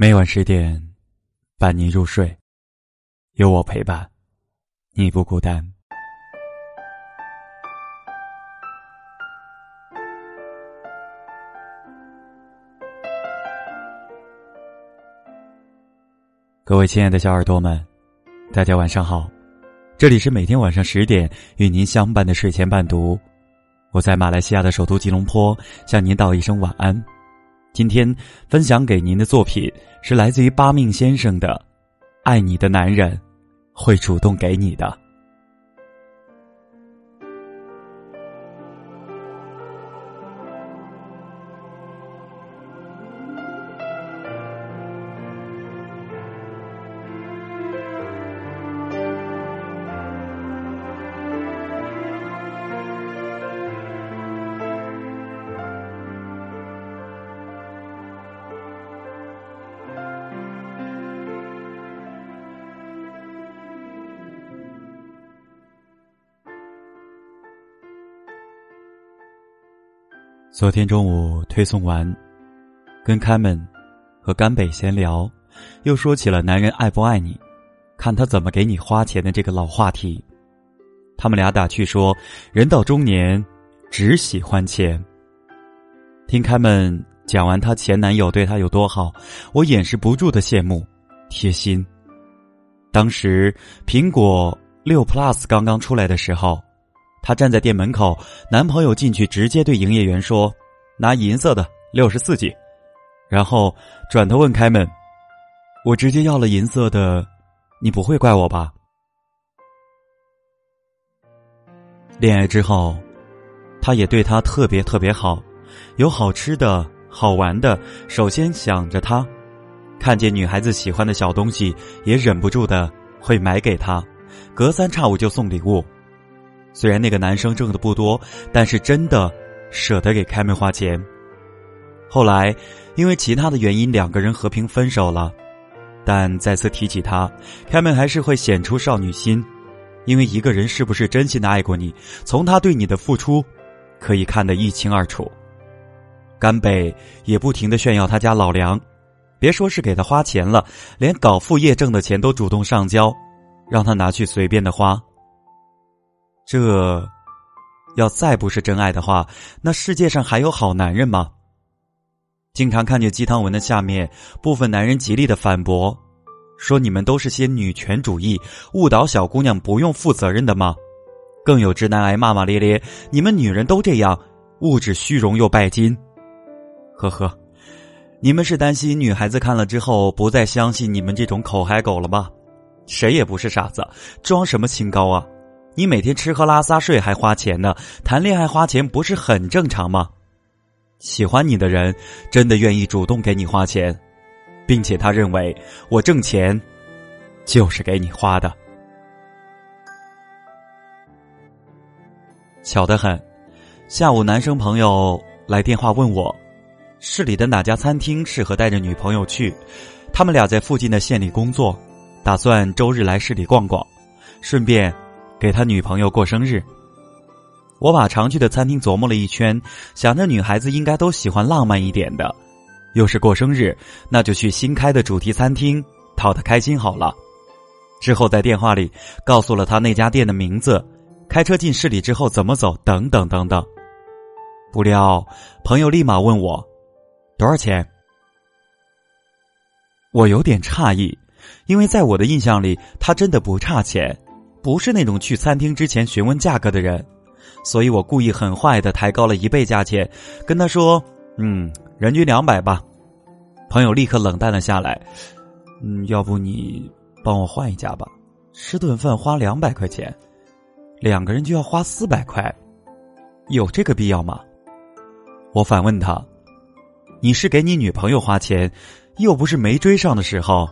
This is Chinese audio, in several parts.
每晚十点，伴你入睡，有我陪伴，你不孤单。各位亲爱的小耳朵们，大家晚上好，这里是每天晚上十点与您相伴的睡前伴读，我在马来西亚的首都吉隆坡向您道一声晚安。今天分享给您的作品是来自于八命先生的《爱你的男人会主动给你的》。昨天中午推送完，跟开门和甘北闲聊，又说起了男人爱不爱你，看他怎么给你花钱的这个老话题。他们俩打趣说，人到中年只喜欢钱。听开门讲完她前男友对她有多好，我掩饰不住的羡慕、贴心。当时苹果六 Plus 刚刚出来的时候。她站在店门口，男朋友进去直接对营业员说：“拿银色的六十四 G。”然后转头问开门：“我直接要了银色的，你不会怪我吧？”恋爱之后，他也对她特别特别好，有好吃的好玩的，首先想着她，看见女孩子喜欢的小东西也忍不住的会买给她，隔三差五就送礼物。虽然那个男生挣的不多，但是真的舍得给开门花钱。后来因为其他的原因，两个人和平分手了。但再次提起他，开门还是会显出少女心，因为一个人是不是真心的爱过你，从他对你的付出可以看得一清二楚。甘北也不停的炫耀他家老梁，别说是给他花钱了，连搞副业挣的钱都主动上交，让他拿去随便的花。这，要再不是真爱的话，那世界上还有好男人吗？经常看见鸡汤文的下面，部分男人极力的反驳，说你们都是些女权主义，误导小姑娘不用负责任的吗？更有直男癌骂骂咧咧，你们女人都这样，物质虚荣又拜金。呵呵，你们是担心女孩子看了之后不再相信你们这种口嗨狗了吗？谁也不是傻子，装什么清高啊？你每天吃喝拉撒睡还花钱呢，谈恋爱花钱不是很正常吗？喜欢你的人真的愿意主动给你花钱，并且他认为我挣钱就是给你花的。巧得很，下午男生朋友来电话问我，市里的哪家餐厅适合带着女朋友去？他们俩在附近的县里工作，打算周日来市里逛逛，顺便。给他女朋友过生日，我把常去的餐厅琢磨了一圈，想着女孩子应该都喜欢浪漫一点的，又是过生日，那就去新开的主题餐厅讨她开心好了。之后在电话里告诉了他那家店的名字，开车进市里之后怎么走，等等等等。不料朋友立马问我多少钱，我有点诧异，因为在我的印象里，他真的不差钱。不是那种去餐厅之前询问价格的人，所以我故意很坏的抬高了一倍价钱，跟他说：“嗯，人均两百吧。”朋友立刻冷淡了下来：“嗯，要不你帮我换一家吧？吃顿饭花两百块钱，两个人就要花四百块，有这个必要吗？”我反问他：“你是给你女朋友花钱，又不是没追上的时候，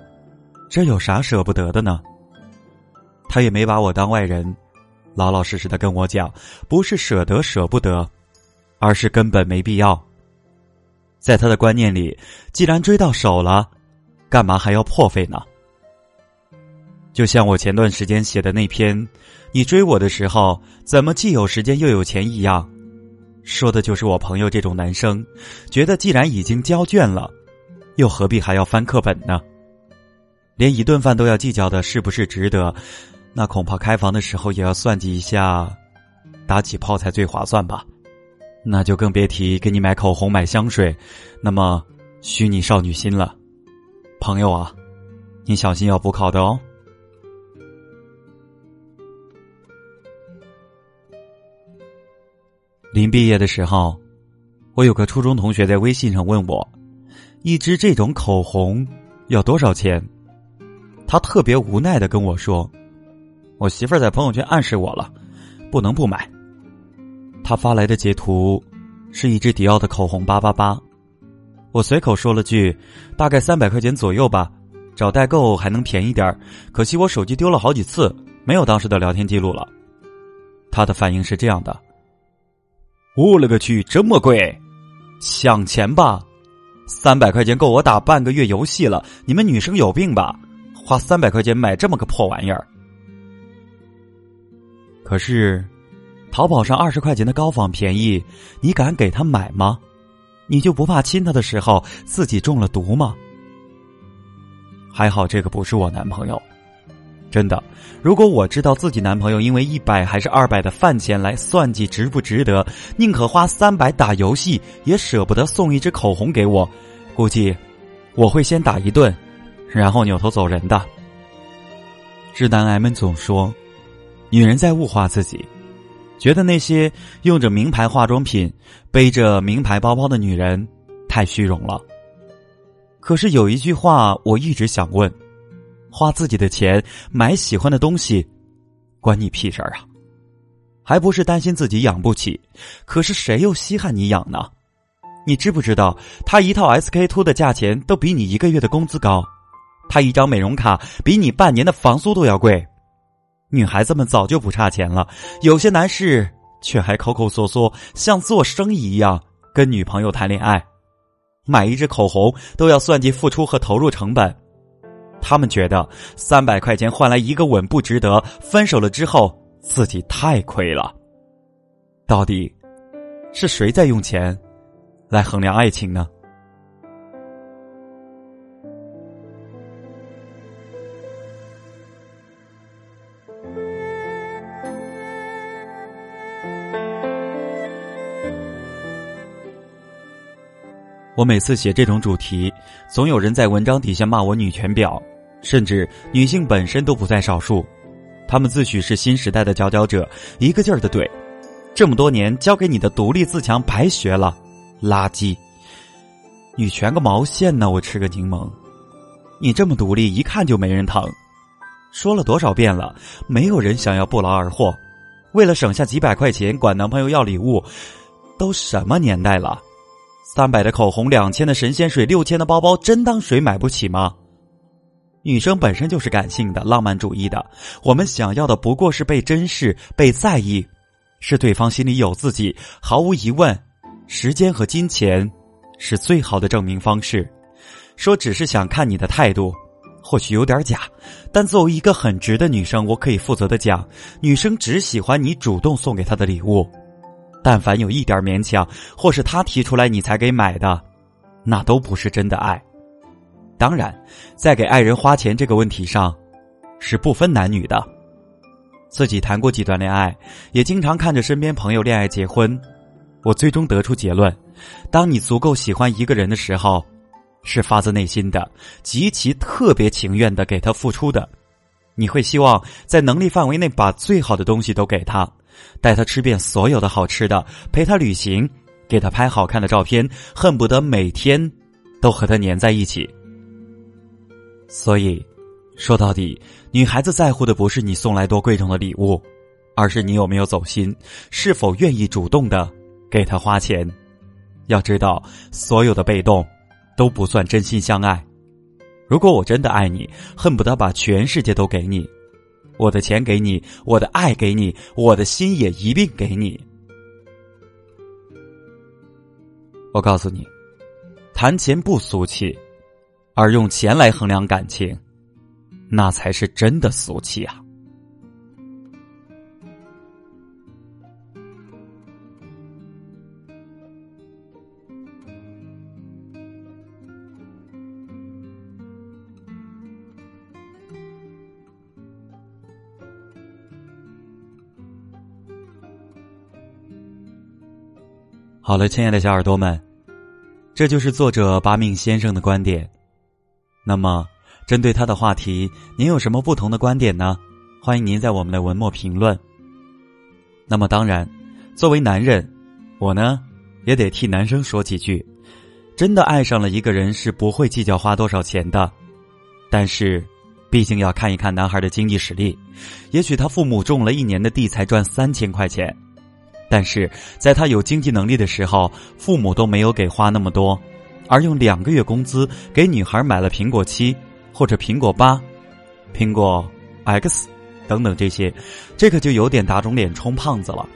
这有啥舍不得的呢？”他也没把我当外人，老老实实的跟我讲，不是舍得舍不得，而是根本没必要。在他的观念里，既然追到手了，干嘛还要破费呢？就像我前段时间写的那篇“你追我的时候，怎么既有时间又有钱”一样，说的就是我朋友这种男生，觉得既然已经交卷了，又何必还要翻课本呢？连一顿饭都要计较的是不是值得，那恐怕开房的时候也要算计一下，打几炮才最划算吧？那就更别提给你买口红、买香水，那么虚拟少女心了。朋友啊，你小心要补考的哦。临毕业的时候，我有个初中同学在微信上问我，一支这种口红要多少钱？他特别无奈的跟我说：“我媳妇儿在朋友圈暗示我了，不能不买。”他发来的截图是一支迪奥的口红，八八八。我随口说了句：“大概三百块钱左右吧，找代购还能便宜点可惜我手机丢了好几次，没有当时的聊天记录了。他的反应是这样的：“我勒个去，这么贵，想钱吧！三百块钱够我打半个月游戏了。你们女生有病吧？花三百块钱买这么个破玩意儿。可是。”淘宝上二十块钱的高仿便宜，你敢给他买吗？你就不怕亲他的时候自己中了毒吗？还好这个不是我男朋友，真的。如果我知道自己男朋友因为一百还是二百的饭钱来算计值不值得，宁可花三百打游戏，也舍不得送一支口红给我，估计我会先打一顿，然后扭头走人的。直男癌们总说，女人在物化自己。觉得那些用着名牌化妆品、背着名牌包包的女人太虚荣了。可是有一句话我一直想问：花自己的钱买喜欢的东西，关你屁事儿啊？还不是担心自己养不起？可是谁又稀罕你养呢？你知不知道，他一套 SK two 的价钱都比你一个月的工资高，他一张美容卡比你半年的房租都要贵。女孩子们早就不差钱了，有些男士却还抠抠缩缩，像做生意一样跟女朋友谈恋爱，买一支口红都要算计付出和投入成本。他们觉得三百块钱换来一个吻不值得，分手了之后自己太亏了。到底是谁在用钱来衡量爱情呢？我每次写这种主题，总有人在文章底下骂我女权婊，甚至女性本身都不在少数。他们自诩是新时代的佼佼者，一个劲儿的怼：这么多年教给你的独立自强白学了，垃圾！女权个毛线呢？我吃个柠檬！你这么独立，一看就没人疼。说了多少遍了，没有人想要不劳而获。为了省下几百块钱，管男朋友要礼物，都什么年代了？三百的口红，两千的神仙水，六千的包包，真当谁买不起吗？女生本身就是感性的、浪漫主义的，我们想要的不过是被珍视、被在意，是对方心里有自己。毫无疑问，时间和金钱是最好的证明方式。说只是想看你的态度，或许有点假，但作为一个很直的女生，我可以负责的讲，女生只喜欢你主动送给她的礼物。但凡有一点勉强，或是他提出来你才给买的，那都不是真的爱。当然，在给爱人花钱这个问题上，是不分男女的。自己谈过几段恋爱，也经常看着身边朋友恋爱结婚，我最终得出结论：当你足够喜欢一个人的时候，是发自内心的、极其特别情愿的给他付出的。你会希望在能力范围内把最好的东西都给他。带他吃遍所有的好吃的，陪他旅行，给他拍好看的照片，恨不得每天都和他粘在一起。所以，说到底，女孩子在乎的不是你送来多贵重的礼物，而是你有没有走心，是否愿意主动的给他花钱。要知道，所有的被动都不算真心相爱。如果我真的爱你，恨不得把全世界都给你。我的钱给你，我的爱给你，我的心也一并给你。我告诉你，谈钱不俗气，而用钱来衡量感情，那才是真的俗气啊！好了，亲爱的小耳朵们，这就是作者八命先生的观点。那么，针对他的话题，您有什么不同的观点呢？欢迎您在我们的文末评论。那么，当然，作为男人，我呢也得替男生说几句：真的爱上了一个人是不会计较花多少钱的，但是，毕竟要看一看男孩的经济实力。也许他父母种了一年的地才赚三千块钱。但是在他有经济能力的时候，父母都没有给花那么多，而用两个月工资给女孩买了苹果七或者苹果八、苹果 X 等等这些，这可就有点打肿脸充胖子了。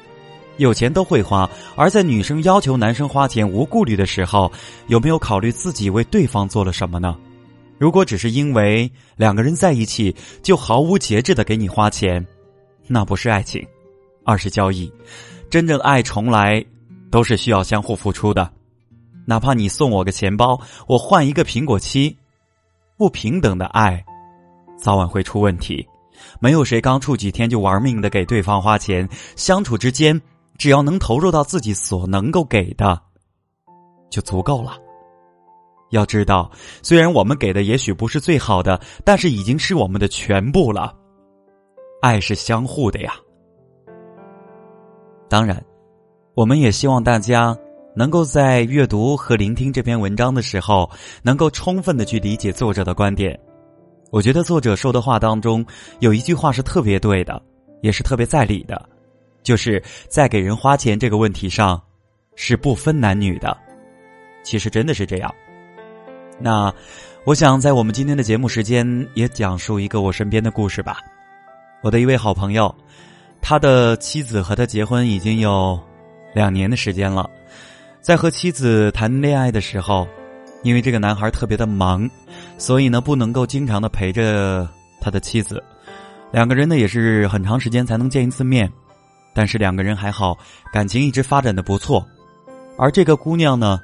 有钱都会花，而在女生要求男生花钱无顾虑的时候，有没有考虑自己为对方做了什么呢？如果只是因为两个人在一起就毫无节制的给你花钱，那不是爱情，而是交易。真正爱从来都是需要相互付出的，哪怕你送我个钱包，我换一个苹果七，不平等的爱，早晚会出问题。没有谁刚处几天就玩命的给对方花钱，相处之间，只要能投入到自己所能够给的，就足够了。要知道，虽然我们给的也许不是最好的，但是已经是我们的全部了。爱是相互的呀。当然，我们也希望大家能够在阅读和聆听这篇文章的时候，能够充分的去理解作者的观点。我觉得作者说的话当中有一句话是特别对的，也是特别在理的，就是在给人花钱这个问题上是不分男女的。其实真的是这样。那我想在我们今天的节目时间也讲述一个我身边的故事吧。我的一位好朋友。他的妻子和他结婚已经有两年的时间了，在和妻子谈恋爱的时候，因为这个男孩特别的忙，所以呢不能够经常的陪着他的妻子，两个人呢也是很长时间才能见一次面，但是两个人还好，感情一直发展的不错，而这个姑娘呢，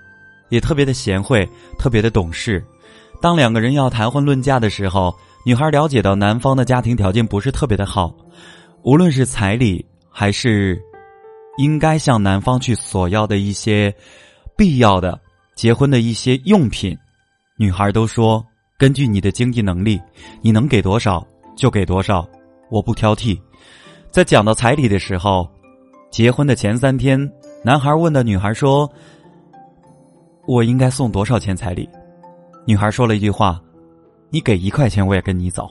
也特别的贤惠，特别的懂事，当两个人要谈婚论嫁的时候，女孩了解到男方的家庭条件不是特别的好。无论是彩礼，还是应该向男方去索要的一些必要的结婚的一些用品，女孩都说根据你的经济能力，你能给多少就给多少，我不挑剔。在讲到彩礼的时候，结婚的前三天，男孩问的女孩说：“我应该送多少钱彩礼？”女孩说了一句话：“你给一块钱，我也跟你走。”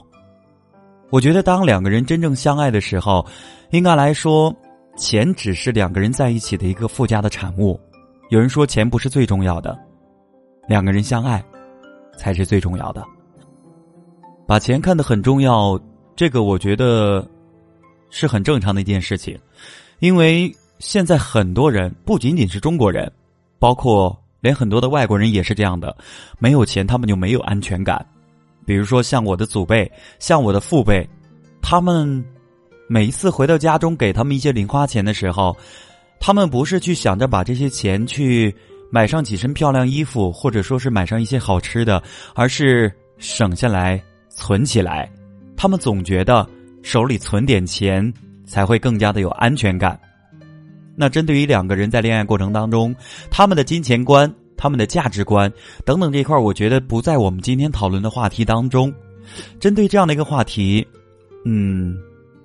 我觉得，当两个人真正相爱的时候，应该来说，钱只是两个人在一起的一个附加的产物。有人说，钱不是最重要的，两个人相爱才是最重要的。把钱看得很重要，这个我觉得是很正常的一件事情，因为现在很多人不仅仅是中国人，包括连很多的外国人也是这样的，没有钱他们就没有安全感。比如说，像我的祖辈，像我的父辈，他们每一次回到家中给他们一些零花钱的时候，他们不是去想着把这些钱去买上几身漂亮衣服，或者说是买上一些好吃的，而是省下来存起来。他们总觉得手里存点钱才会更加的有安全感。那针对于两个人在恋爱过程当中，他们的金钱观。他们的价值观等等这块，我觉得不在我们今天讨论的话题当中。针对这样的一个话题，嗯，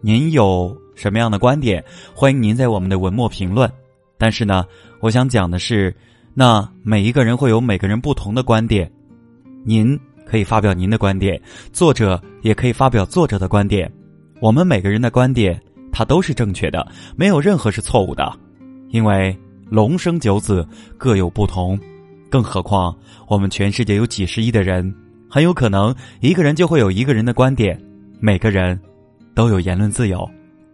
您有什么样的观点？欢迎您在我们的文末评论。但是呢，我想讲的是，那每一个人会有每个人不同的观点。您可以发表您的观点，作者也可以发表作者的观点。我们每个人的观点，它都是正确的，没有任何是错误的，因为龙生九子，各有不同。更何况，我们全世界有几十亿的人，很有可能一个人就会有一个人的观点。每个人都有言论自由，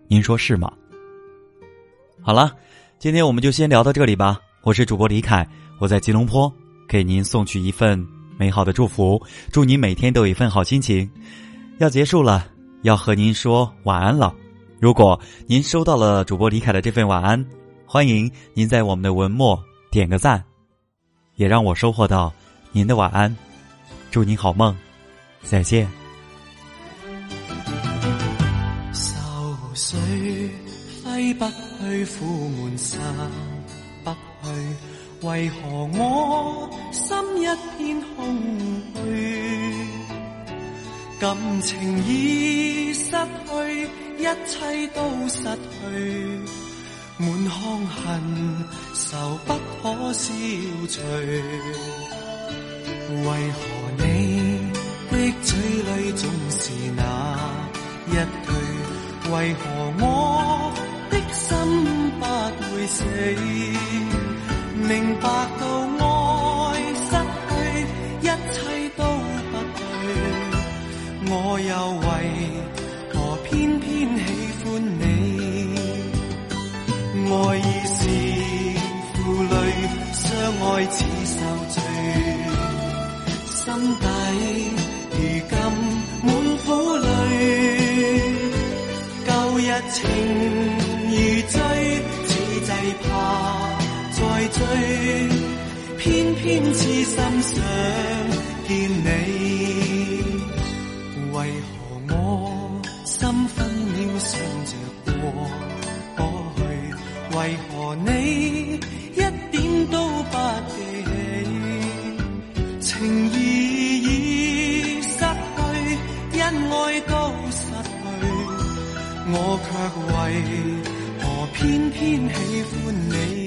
您说是吗？好了，今天我们就先聊到这里吧。我是主播李凯，我在吉隆坡给您送去一份美好的祝福，祝您每天都有一份好心情。要结束了，要和您说晚安了。如果您收到了主播李凯的这份晚安，欢迎您在我们的文末点个赞。也让我收获到您的晚安，祝您好梦，再见。愁水挥不去，苦闷散不去？为何我心一片空虚？感情已失去，一切都失去，满腔恨愁不可消除。为何你的嘴里总是那一句？为何我的心不会死？明白到爱失去，一切都不对，我又开始受罪，心底如今满苦泪，旧日情如醉，此际怕。再追，偏偏痴心想见你。我却为何偏偏喜欢你？